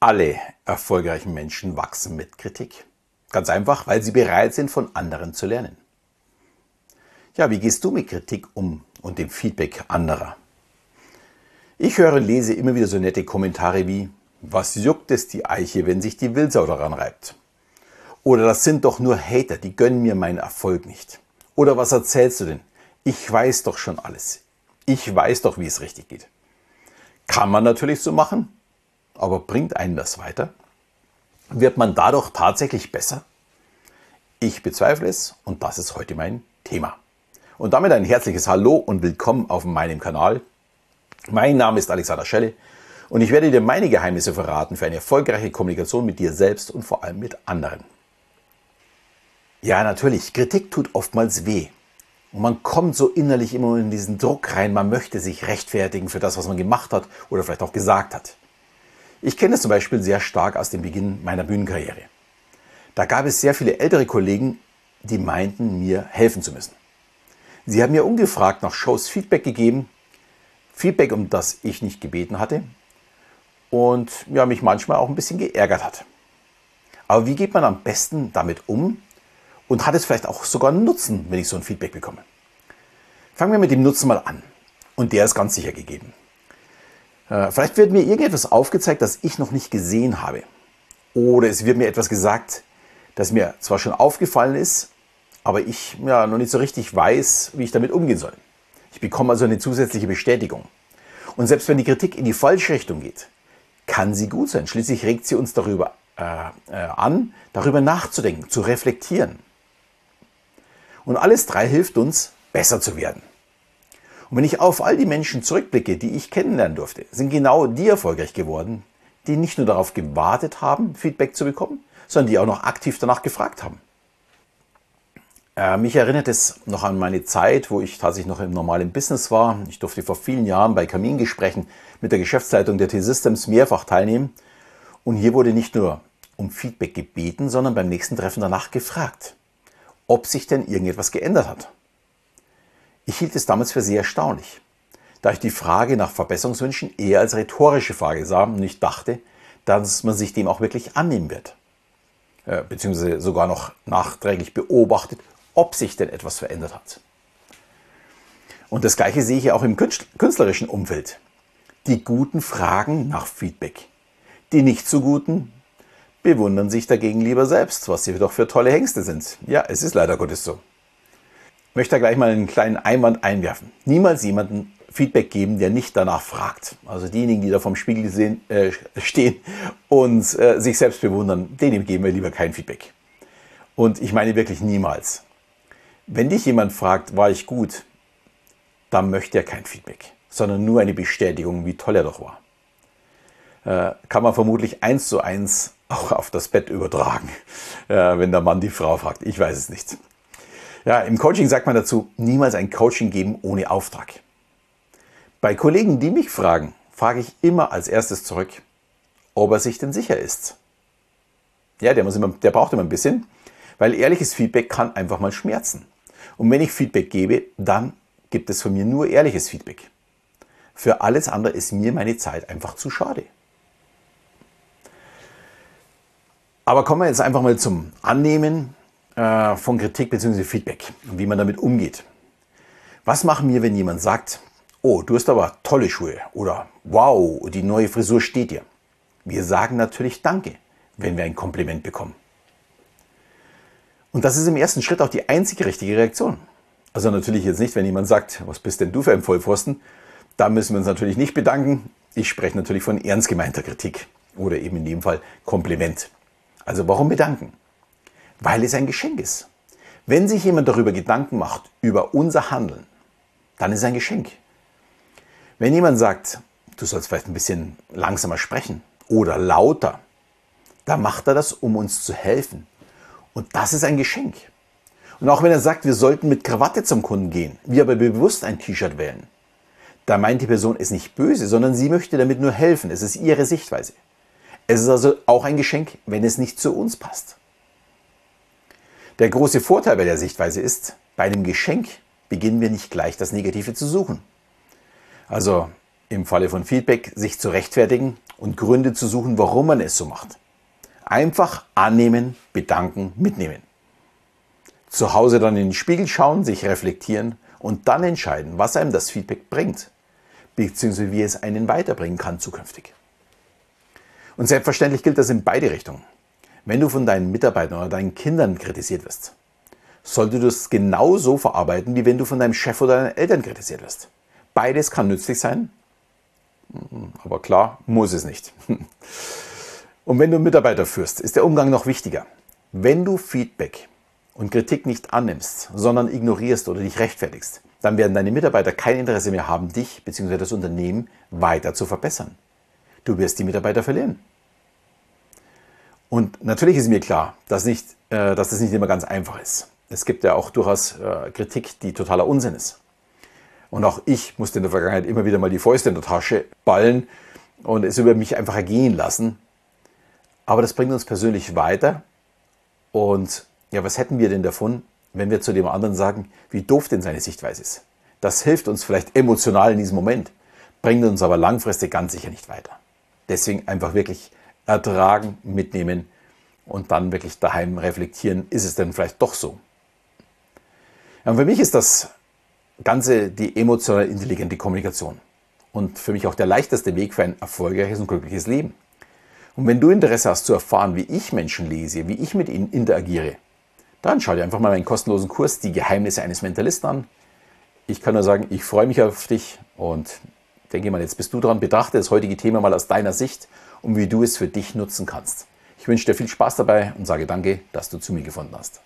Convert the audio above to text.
Alle erfolgreichen Menschen wachsen mit Kritik. Ganz einfach, weil sie bereit sind, von anderen zu lernen. Ja, wie gehst du mit Kritik um und dem Feedback anderer? Ich höre und lese immer wieder so nette Kommentare wie, was juckt es die Eiche, wenn sich die Wildsau daran reibt? Oder das sind doch nur Hater, die gönnen mir meinen Erfolg nicht. Oder was erzählst du denn? Ich weiß doch schon alles. Ich weiß doch, wie es richtig geht. Kann man natürlich so machen, aber bringt einen das weiter? Wird man dadurch tatsächlich besser? Ich bezweifle es und das ist heute mein Thema. Und damit ein herzliches Hallo und willkommen auf meinem Kanal. Mein Name ist Alexander Schelle und ich werde dir meine Geheimnisse verraten für eine erfolgreiche Kommunikation mit dir selbst und vor allem mit anderen. Ja, natürlich, Kritik tut oftmals weh. Und man kommt so innerlich immer in diesen Druck rein, man möchte sich rechtfertigen für das, was man gemacht hat oder vielleicht auch gesagt hat. Ich kenne es zum Beispiel sehr stark aus dem Beginn meiner Bühnenkarriere. Da gab es sehr viele ältere Kollegen, die meinten, mir helfen zu müssen. Sie haben mir ungefragt nach Shows Feedback gegeben, Feedback, um das ich nicht gebeten hatte und ja, mich manchmal auch ein bisschen geärgert hat. Aber wie geht man am besten damit um und hat es vielleicht auch sogar einen Nutzen, wenn ich so ein Feedback bekomme? Fangen wir mit dem Nutzen mal an. Und der ist ganz sicher gegeben. Äh, vielleicht wird mir irgendetwas aufgezeigt, das ich noch nicht gesehen habe. Oder es wird mir etwas gesagt, das mir zwar schon aufgefallen ist, aber ich ja, noch nicht so richtig weiß, wie ich damit umgehen soll. Ich bekomme also eine zusätzliche Bestätigung. Und selbst wenn die Kritik in die falsche Richtung geht, kann sie gut sein. Schließlich regt sie uns darüber äh, äh, an, darüber nachzudenken, zu reflektieren. Und alles drei hilft uns, besser zu werden. Und wenn ich auf all die Menschen zurückblicke, die ich kennenlernen durfte, sind genau die erfolgreich geworden, die nicht nur darauf gewartet haben, Feedback zu bekommen, sondern die auch noch aktiv danach gefragt haben. Äh, mich erinnert es noch an meine Zeit, wo ich tatsächlich noch im normalen Business war. Ich durfte vor vielen Jahren bei Kamingesprächen mit der Geschäftsleitung der T-Systems mehrfach teilnehmen. Und hier wurde nicht nur um Feedback gebeten, sondern beim nächsten Treffen danach gefragt, ob sich denn irgendetwas geändert hat. Ich hielt es damals für sehr erstaunlich, da ich die Frage nach Verbesserungswünschen eher als rhetorische Frage sah und ich dachte, dass man sich dem auch wirklich annehmen wird. Äh, beziehungsweise sogar noch nachträglich beobachtet, ob sich denn etwas verändert hat. Und das Gleiche sehe ich ja auch im künstlerischen Umfeld. Die Guten fragen nach Feedback. Die nicht so Guten bewundern sich dagegen lieber selbst, was sie doch für tolle Hengste sind. Ja, es ist leider Gottes so möchte da gleich mal einen kleinen Einwand einwerfen. Niemals jemanden Feedback geben, der nicht danach fragt. Also diejenigen, die da vorm Spiegel sehen, äh, stehen und äh, sich selbst bewundern, denen geben wir lieber kein Feedback. Und ich meine wirklich niemals. Wenn dich jemand fragt, war ich gut, dann möchte er kein Feedback, sondern nur eine Bestätigung, wie toll er doch war. Äh, kann man vermutlich eins zu eins auch auf das Bett übertragen, äh, wenn der Mann die Frau fragt. Ich weiß es nicht. Ja, im Coaching sagt man dazu, niemals ein Coaching geben ohne Auftrag. Bei Kollegen, die mich fragen, frage ich immer als erstes zurück, ob er sich denn sicher ist. Ja, der, immer, der braucht immer ein bisschen, weil ehrliches Feedback kann einfach mal schmerzen. Und wenn ich Feedback gebe, dann gibt es von mir nur ehrliches Feedback. Für alles andere ist mir meine Zeit einfach zu schade. Aber kommen wir jetzt einfach mal zum Annehmen äh, von Kritik bzw. Feedback und wie man damit umgeht. Was machen wir, wenn jemand sagt, oh, du hast aber tolle Schuhe oder wow, die neue Frisur steht dir? Wir sagen natürlich Danke, wenn wir ein Kompliment bekommen. Und das ist im ersten Schritt auch die einzige richtige Reaktion. Also natürlich jetzt nicht, wenn jemand sagt, was bist denn du für ein Vollpfosten? Da müssen wir uns natürlich nicht bedanken. Ich spreche natürlich von ernst gemeinter Kritik oder eben in dem Fall Kompliment. Also warum bedanken? Weil es ein Geschenk ist. Wenn sich jemand darüber Gedanken macht, über unser Handeln, dann ist es ein Geschenk. Wenn jemand sagt, du sollst vielleicht ein bisschen langsamer sprechen oder lauter, dann macht er das, um uns zu helfen. Und das ist ein Geschenk. Und auch wenn er sagt, wir sollten mit Krawatte zum Kunden gehen, wir aber bewusst ein T-Shirt wählen, da meint die Person es nicht böse, sondern sie möchte damit nur helfen. Es ist ihre Sichtweise. Es ist also auch ein Geschenk, wenn es nicht zu uns passt. Der große Vorteil bei der Sichtweise ist, bei einem Geschenk beginnen wir nicht gleich das Negative zu suchen. Also im Falle von Feedback sich zu rechtfertigen und Gründe zu suchen, warum man es so macht. Einfach annehmen, bedanken, mitnehmen. Zu Hause dann in den Spiegel schauen, sich reflektieren und dann entscheiden, was einem das Feedback bringt, beziehungsweise wie es einen weiterbringen kann zukünftig. Und selbstverständlich gilt das in beide Richtungen. Wenn du von deinen Mitarbeitern oder deinen Kindern kritisiert wirst, solltest du das genauso verarbeiten, wie wenn du von deinem Chef oder deinen Eltern kritisiert wirst. Beides kann nützlich sein, aber klar, muss es nicht. Und wenn du Mitarbeiter führst, ist der Umgang noch wichtiger. Wenn du Feedback und Kritik nicht annimmst, sondern ignorierst oder dich rechtfertigst, dann werden deine Mitarbeiter kein Interesse mehr haben, dich bzw. das Unternehmen weiter zu verbessern. Du wirst die Mitarbeiter verlieren. Und natürlich ist mir klar, dass, nicht, äh, dass das nicht immer ganz einfach ist. Es gibt ja auch durchaus äh, Kritik, die totaler Unsinn ist. Und auch ich musste in der Vergangenheit immer wieder mal die Fäuste in der Tasche ballen und es über mich einfach ergehen lassen. Aber das bringt uns persönlich weiter. Und ja, was hätten wir denn davon, wenn wir zu dem anderen sagen, wie doof denn seine Sichtweise ist? Das hilft uns vielleicht emotional in diesem Moment, bringt uns aber langfristig ganz sicher nicht weiter. Deswegen einfach wirklich ertragen, mitnehmen und dann wirklich daheim reflektieren, ist es denn vielleicht doch so? Ja, und für mich ist das Ganze die emotional intelligente Kommunikation und für mich auch der leichteste Weg für ein erfolgreiches und glückliches Leben. Und wenn du Interesse hast zu erfahren, wie ich Menschen lese, wie ich mit ihnen interagiere, dann schau dir einfach mal meinen kostenlosen Kurs Die Geheimnisse eines Mentalisten an. Ich kann nur sagen, ich freue mich auf dich und denke mal, jetzt bist du dran. Betrachte das heutige Thema mal aus deiner Sicht und wie du es für dich nutzen kannst. Ich wünsche dir viel Spaß dabei und sage danke, dass du zu mir gefunden hast.